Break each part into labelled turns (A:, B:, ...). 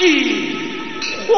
A: 我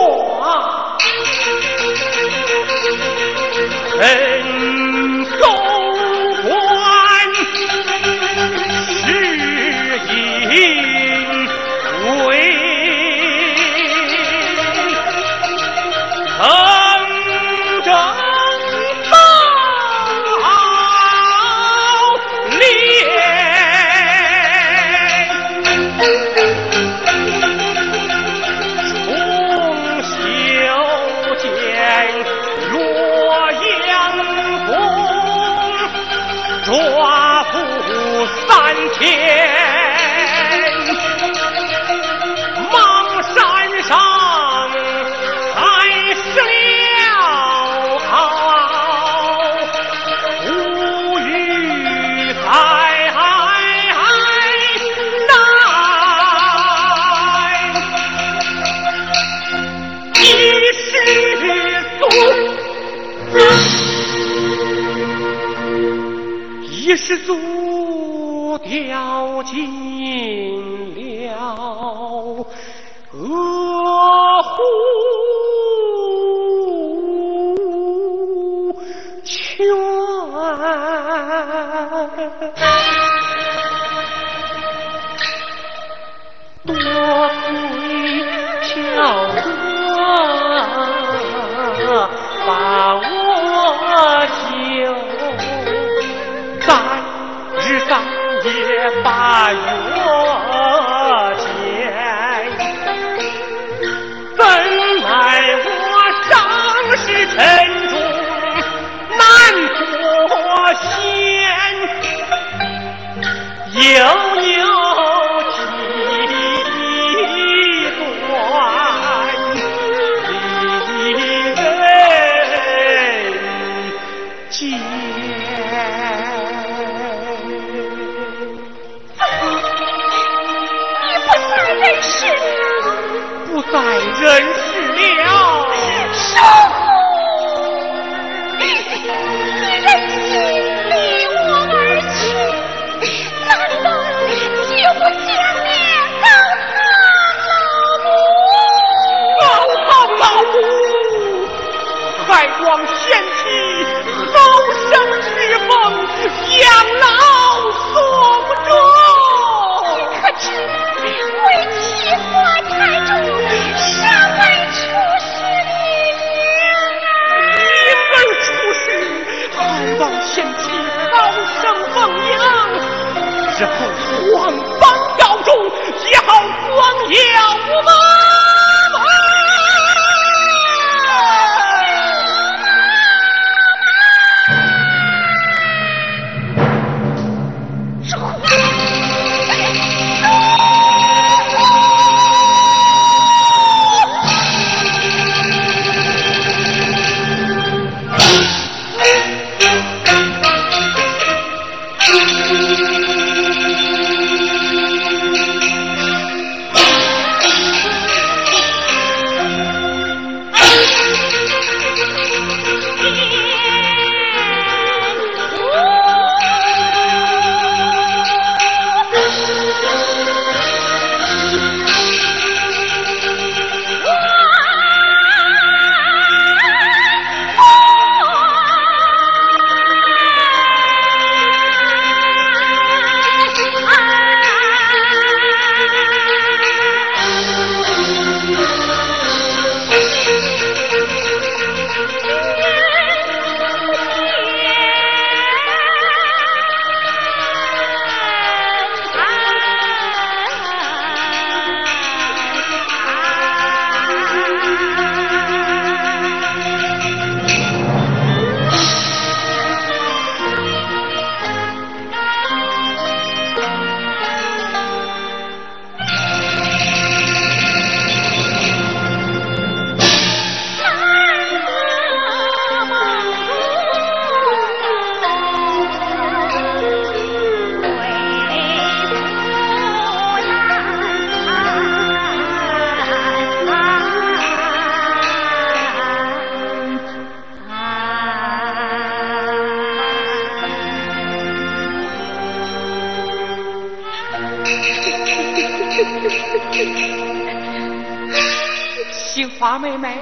B: 花妹妹，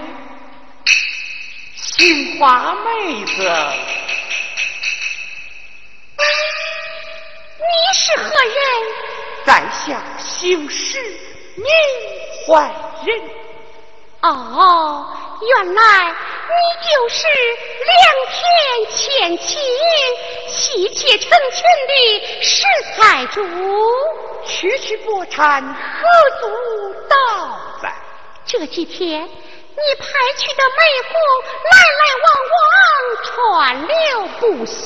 B: 杏花妹子，
C: 你是何人？
B: 在下姓石，名怀仁。
C: 哦，原来你就是两天前妻妻妾成群的石财主。
B: 区区薄产，何足道哉？
C: 这几天你派去的媒婆来来往往，川流不息。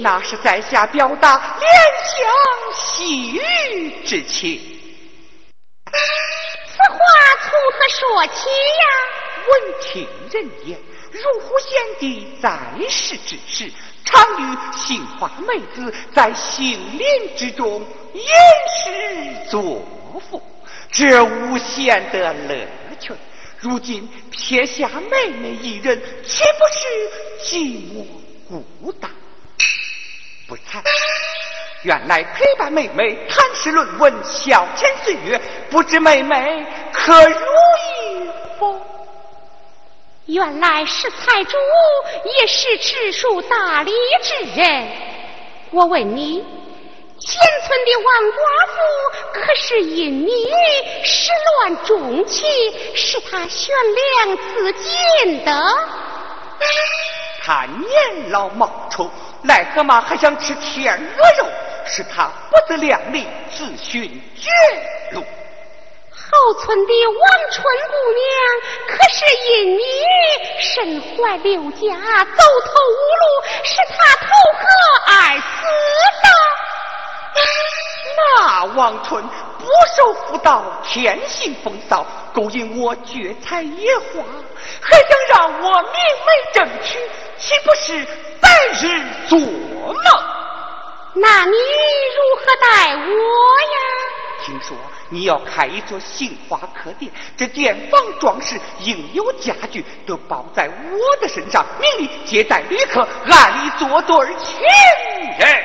B: 那是在下表达怜香惜玉之情。
C: 此话从何说起呀？
B: 闻听人言，如虎贤弟在世之时，常与杏花妹子在杏林之中吟诗作赋，这无限的乐趣。如今撇下妹妹一人，岂不是寂寞孤单？不才，原来陪伴妹妹谈诗论文，消遣岁月，不知妹妹可如意否？
C: 原来是财主，也是知书达理之人。我问你，前村的王寡妇可是因你始乱终弃，使他悬梁自尽的？
B: 他年老貌丑，癞蛤蟆还想吃天鹅肉，使他不自量力，自寻绝路。
C: 后村的王春姑娘，可是因你身怀六甲，走投无路，使她投河而死的。
B: 那王春不守妇道，天性风骚，勾引我绝采野花，还想让我明媒正娶，岂不是白日做梦？
C: 那你如何待我呀？
B: 听说你要开一座杏花客店，这店房装饰应有家具都包在我的身上，明里接待旅客，暗里做对情人。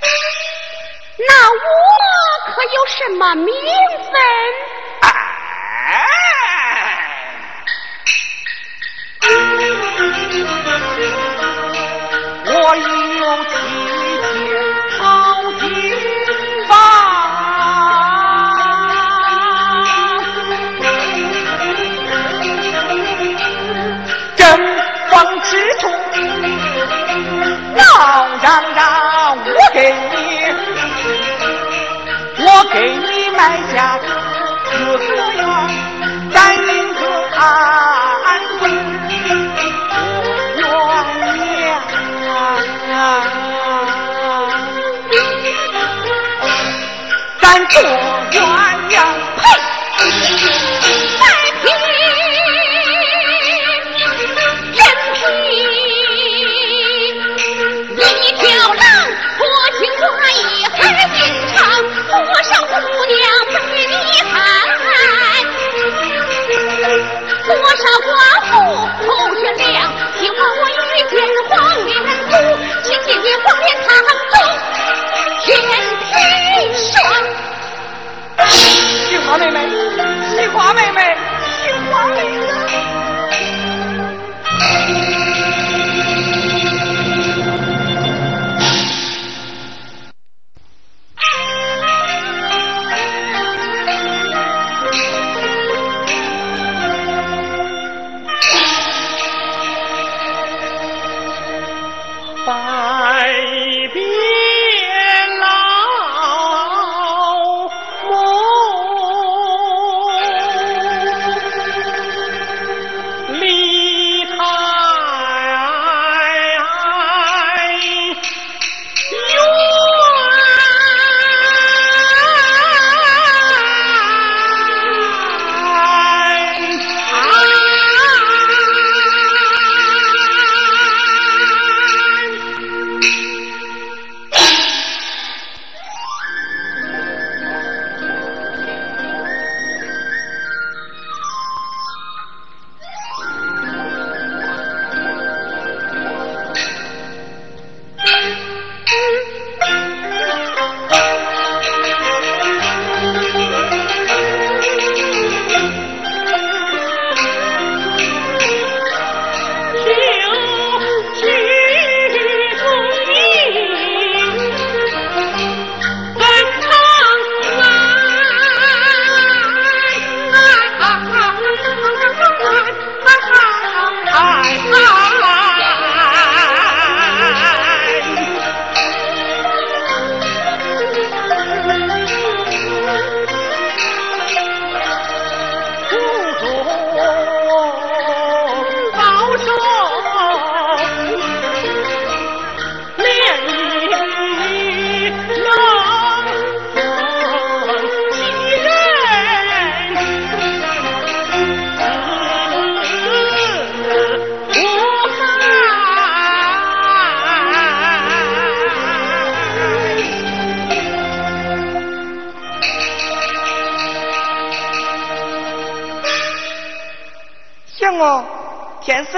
C: 那我可有什么名分？
B: 我已有闹嚷嚷，我给你，我给你买下
C: 妇头悬梁，希望我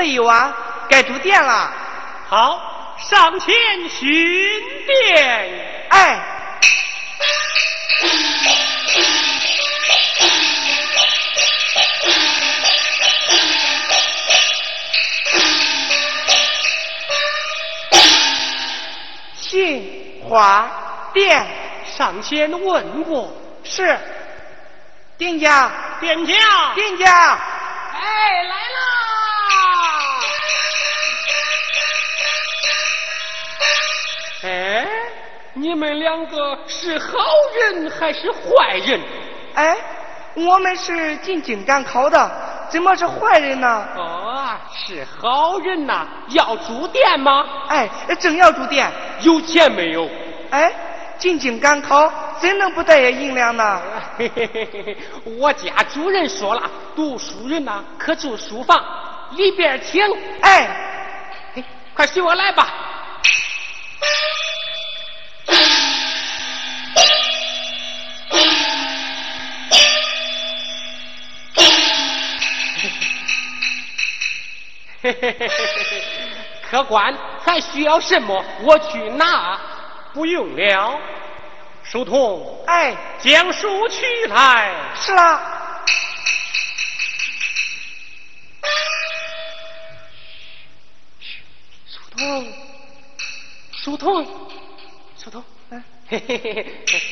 C: 天
D: 色已晚，该住店了。
A: 好，上前寻店。
D: 哎。杏花店，
A: 上前问过。
D: 是。店家，
A: 店家，
D: 店家。
A: 哎，你们两个是好人还是坏人？
D: 哎，我们是进京赶考的，怎么是坏人呢？
A: 哦，是好人呐！要住店吗？
D: 哎，正要住店。
A: 有钱没有？
D: 哎，进京赶考。怎能不带些银两呢？
A: 嘿嘿嘿嘿嘿，我家主人说了，读书人呐可住书房，里边请。
D: 哎，
A: 快随我来吧。客官还需要什么？我去拿。不用了。书童，
D: 哎，
A: 将书取来。
D: 是啦。
A: 书童，书童，书童，嗯，嘿嘿嘿嘿。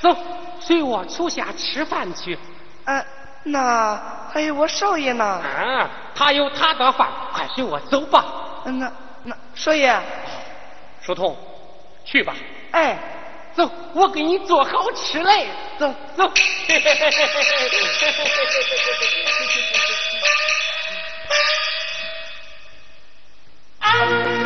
A: 走，随我出下吃饭去。
D: 嗯，那还有我少爷呢？
A: 啊，他有他的饭，快随我走吧。
D: 嗯，那那少爷，
A: 书童，去吧。
D: 哎，
A: 走，我给你做好吃嘞。
D: 走
A: 走。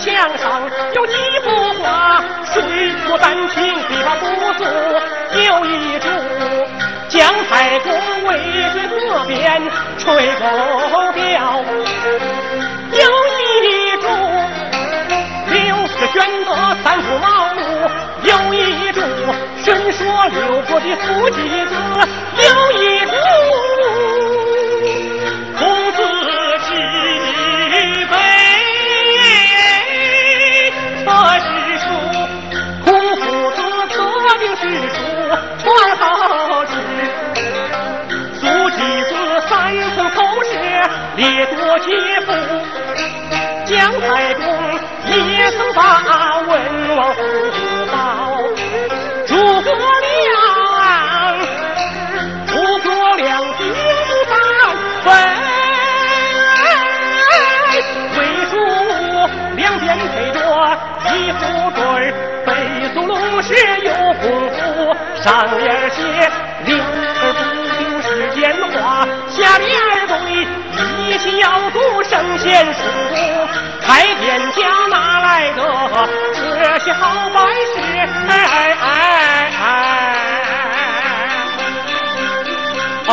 E: 墙上有几幅画，水泊丹青笔画不俗。有一株姜太公渭水河边垂钓，有一株刘是玄德三顾茅庐，有一株神说六伯的福气子，有一。媳妇，姜太
A: 公也曾把文王辅到诸葛亮，诸葛亮兵到分，魏蜀两边配着
E: 一副对，北苏龙是有功
C: 夫，上联写灵字不听时间
A: 花，下联。一心要读圣贤书，开天
C: 家哪来的这些好办事？哎哎哎！哦，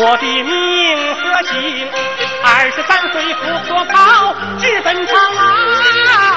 C: 我的命和姓。二十三岁不科考，直奔长安。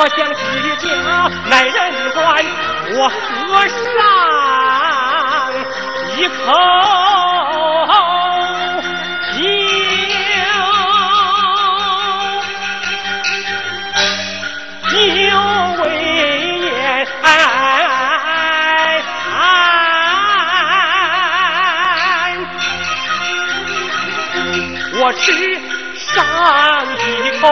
C: 我想
A: 起家来
C: 人管我
A: 喝上
C: 一口酒酒
A: 未言我吃上一口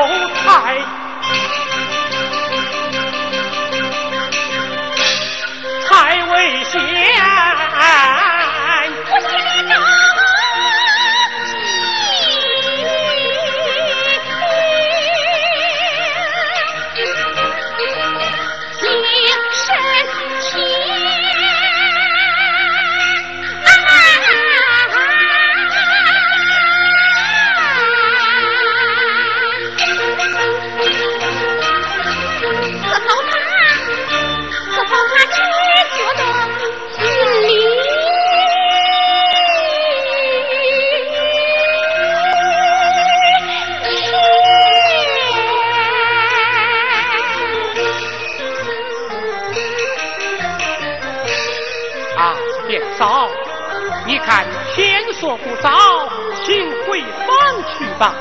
A: 说不早，请回房去吧。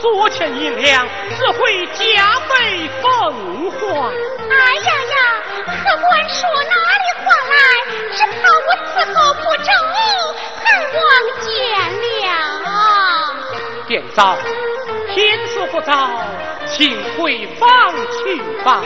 A: 所欠银两只会加倍奉还。
C: 哎呀呀，客官说哪里话来，只怕我伺候不周，还望见谅。
A: 店嫂，天色不早，请回房去吧。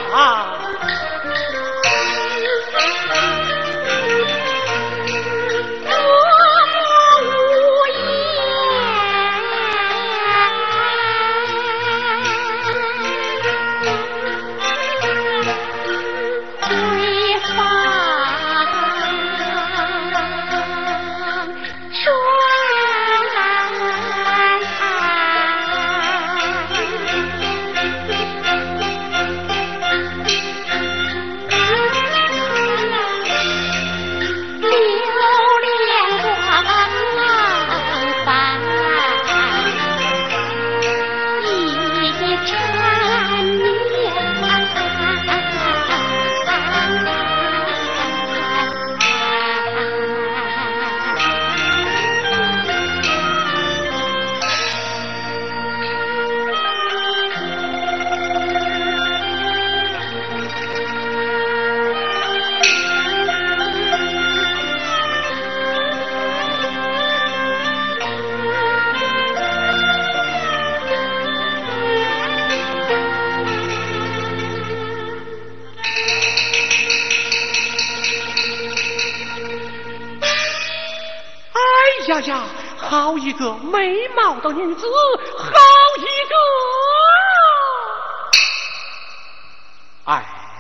A: 呀，好一个美貌的女子，好一个！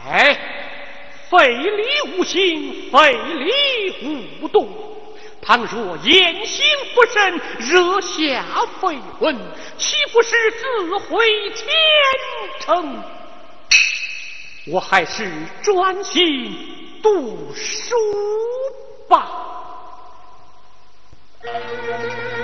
A: 哎，非礼无心，非礼勿动。倘若言行不慎，惹下绯闻，岂不是自毁前程？我还是专心读书吧。
C: Thank you.